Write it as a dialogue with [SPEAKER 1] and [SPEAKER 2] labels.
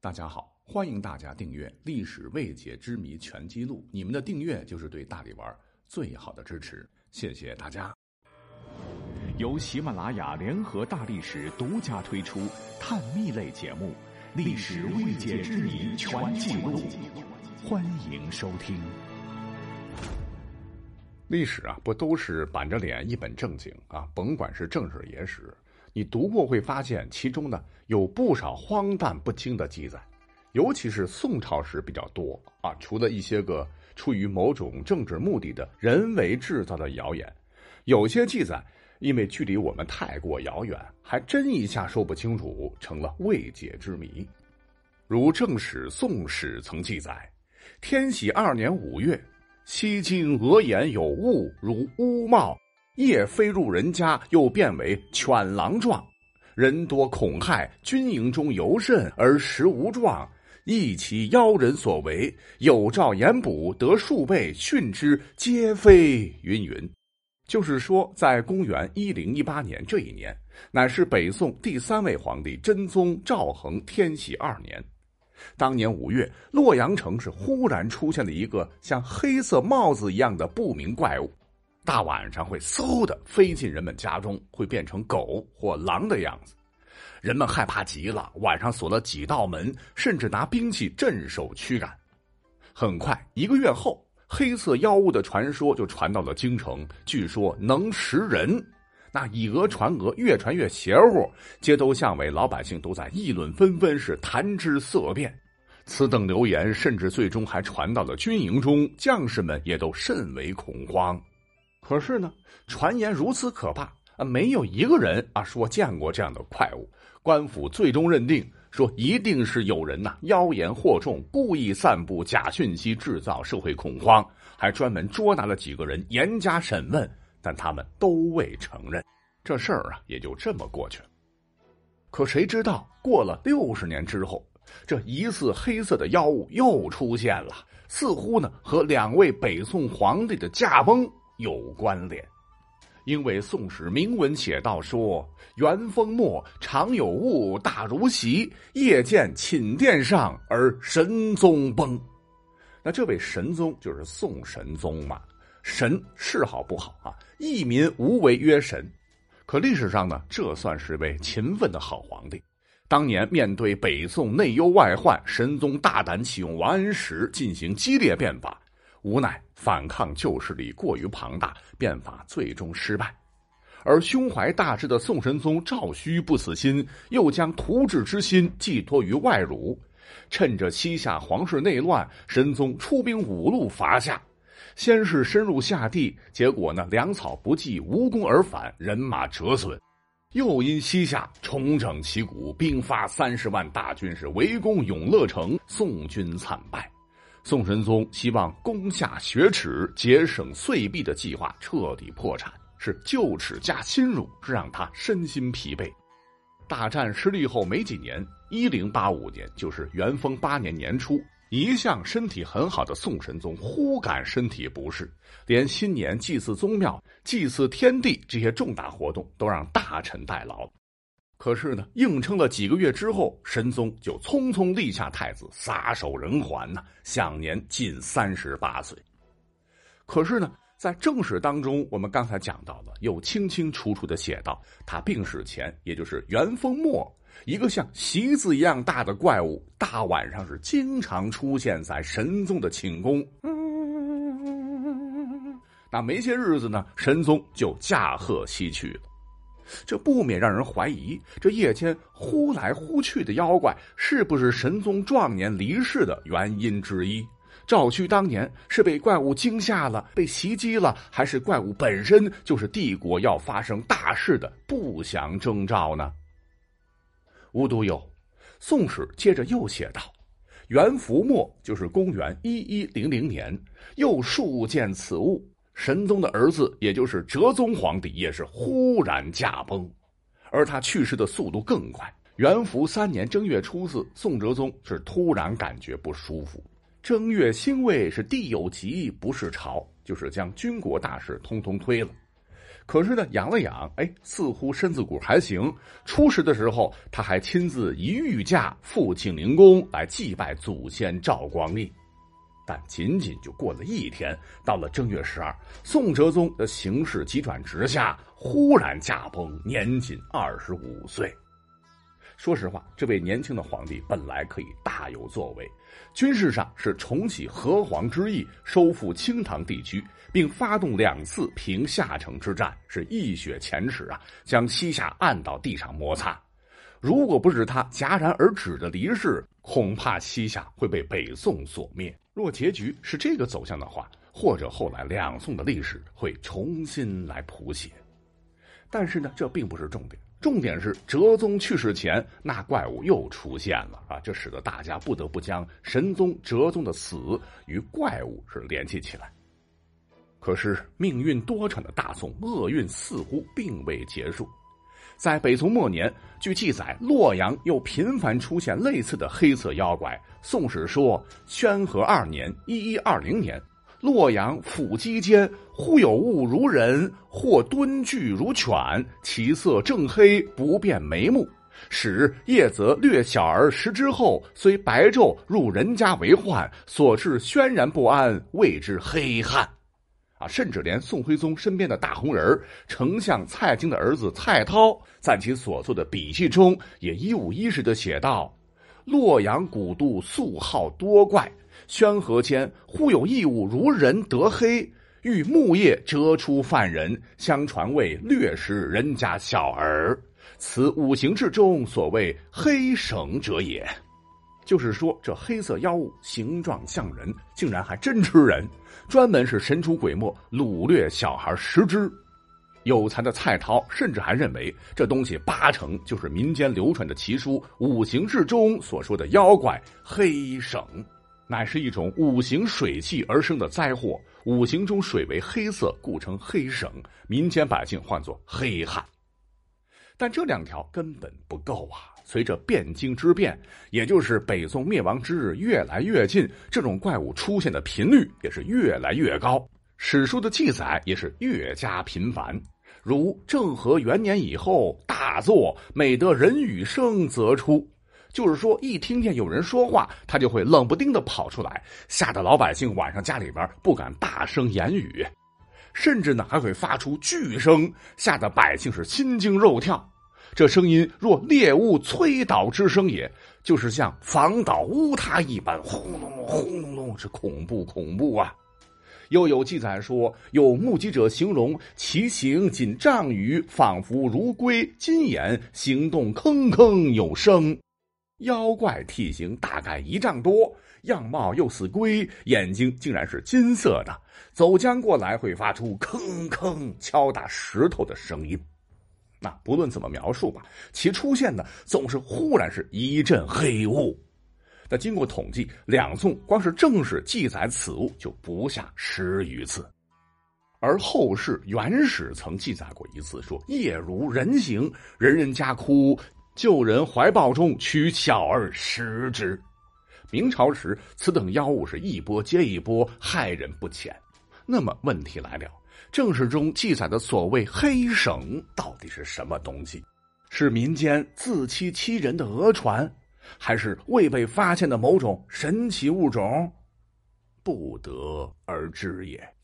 [SPEAKER 1] 大家好，欢迎大家订阅《历史未解之谜全记录》。你们的订阅就是对大力丸最好的支持，谢谢大家。
[SPEAKER 2] 由喜马拉雅联合大历史独家推出探秘类节目《历史未解之谜全记录》，欢迎收听。
[SPEAKER 1] 历史啊，不都是板着脸一本正经啊？甭管是正史野史。你读过会发现，其中呢有不少荒诞不经的记载，尤其是宋朝时比较多啊。除了一些个出于某种政治目的的人为制造的谣言，有些记载因为距离我们太过遥远，还真一下说不清楚，成了未解之谜。如正史《宋史》曾记载：天禧二年五月，西京额言有物，如乌帽。夜飞入人家，又变为犬狼状，人多恐害，军营中尤甚，而实无状，亦其妖人所为。有诏严捕，得数倍，训之，皆非。云云，就是说，在公元一零一八年这一年，乃是北宋第三位皇帝真宗赵恒天禧二年。当年五月，洛阳城是忽然出现了一个像黑色帽子一样的不明怪物。大晚上会嗖的飞进人们家中，会变成狗或狼的样子，人们害怕极了。晚上锁了几道门，甚至拿兵器镇守驱赶。很快，一个月后，黑色妖物的传说就传到了京城，据说能食人。那以讹传讹，越传越邪乎，街头巷尾老百姓都在议论纷纷，是谈之色变。此等流言，甚至最终还传到了军营中，将士们也都甚为恐慌。可是呢，传言如此可怕啊，没有一个人啊说见过这样的怪物。官府最终认定说，一定是有人呐妖言惑众，故意散布假讯息，制造社会恐慌，还专门捉拿了几个人，严加审问，但他们都未承认。这事儿啊，也就这么过去了。可谁知道，过了六十年之后，这疑似黑色的妖物又出现了，似乎呢和两位北宋皇帝的驾崩。有关联，因为《宋史》明文写道说：“元丰末，常有雾大如席，夜见寝殿上而神宗崩。”那这位神宗就是宋神宗嘛？神是好不好啊？义民无为曰神，可历史上呢，这算是位勤奋的好皇帝。当年面对北宋内忧外患，神宗大胆启用王安石进行激烈变法。无奈反抗旧势力过于庞大，变法最终失败。而胸怀大志的宋神宗赵顼不死心，又将图治之心寄托于外辱。趁着西夏皇室内乱，神宗出兵五路伐夏。先是深入夏地，结果呢粮草不济，无功而返，人马折损。又因西夏重整旗鼓，兵发三十万大军，是围攻永乐城，宋军惨败。宋神宗希望攻下雪耻、节省岁币的计划彻底破产，是旧耻加新辱，是让他身心疲惫。大战失利后没几年，一零八五年，就是元丰八年年初，一向身体很好的宋神宗忽感身体不适，连新年祭祀宗庙、祭祀天地这些重大活动都让大臣代劳。可是呢，硬撑了几个月之后，神宗就匆匆立下太子，撒手人寰呐，享年近三十八岁。可是呢，在正史当中，我们刚才讲到了，又清清楚楚的写到，他病死前，也就是元丰末，一个像席子一样大的怪物，大晚上是经常出现在神宗的寝宫。那没些日子呢，神宗就驾鹤西去了。这不免让人怀疑，这夜间呼来呼去的妖怪，是不是神宗壮年离世的原因之一？赵顼当年是被怪物惊吓了，被袭击了，还是怪物本身就是帝国要发生大事的不祥征兆呢？无独有，《宋史》接着又写道：元符末，就是公元一一零零年，又数见此物。神宗的儿子，也就是哲宗皇帝，也是忽然驾崩，而他去世的速度更快。元符三年正月初四，宋哲宗是突然感觉不舒服。正月辛未是地有疾，不是朝，就是将军国大事通通推了。可是呢，养了养，哎，似乎身子骨还行。初十的时候，他还亲自一御驾赴庆宁宫来祭拜祖先赵光义。但仅仅就过了一天，到了正月十二，宋哲宗的形势急转直下，忽然驾崩，年仅二十五岁。说实话，这位年轻的皇帝本来可以大有作为，军事上是重启河皇之意，收复清唐地区，并发动两次平夏城之战，是一雪前耻啊，将西夏按到地上摩擦。如果不是他戛然而止的离世，恐怕西夏会被北宋所灭。若结局是这个走向的话，或者后来两宋的历史会重新来谱写。但是呢，这并不是重点。重点是哲宗去世前，那怪物又出现了啊！这使得大家不得不将神宗哲宗的死与怪物是联系起来。可是命运多舛的大宋厄运似乎并未结束，在北宋末年，据记载，洛阳又频繁出现类似的黑色妖怪。《宋史》说，宣和二年（一一二零年）。洛阳府基间，忽有物如人，或蹲踞如犬，其色正黑，不变眉目。使夜则略小而食之后，虽白昼入人家为患，所致轩然不安，谓之黑汉。啊，甚至连宋徽宗身边的大红人丞相蔡京的儿子蔡涛，在其所作的笔记中，也一五一十的写道：洛阳古都素好多怪。宣和间，忽有异物如人得黑，欲木叶折出犯人，相传为掠食人家小儿。此五行之中所谓黑绳者也。就是说，这黑色妖物形状像人，竟然还真吃人，专门是神出鬼没，掳掠小孩食之。有才的蔡涛甚至还认为，这东西八成就是民间流传的奇书《五行志》中所说的妖怪黑省。乃是一种五行水气而生的灾祸，五行中水为黑色，故称黑省，民间百姓唤作黑汉。但这两条根本不够啊！随着汴京之变，也就是北宋灭亡之日越来越近，这种怪物出现的频率也是越来越高，史书的记载也是越加频繁。如政和元年以后，大作每得人语声，则出。就是说，一听见有人说话，他就会冷不丁的跑出来，吓得老百姓晚上家里边不敢大声言语，甚至呢还会发出巨声，吓得百姓是心惊肉跳。这声音若猎物摧倒之声，也就是像房倒屋塌一般，轰隆隆，轰隆隆，是恐怖恐怖啊！又有记载说，有目击者形容其形仅丈余，仿佛如龟，金眼，行动吭吭有声。妖怪体型大概一丈多，样貌又似龟，眼睛竟然是金色的，走将过来会发出吭吭敲打石头的声音。那不论怎么描述吧，其出现的总是忽然是一阵黑雾。那经过统计，两宋光是正史记载此物就不下十余次，而后世元史曾记载过一次，说夜如人形，人人家哭。救人怀抱中取小儿食之。明朝时，此等妖物是一波接一波，害人不浅。那么问题来了，正史中记载的所谓黑绳到底是什么东西？是民间自欺欺人的讹传，还是未被发现的某种神奇物种？不得而知也。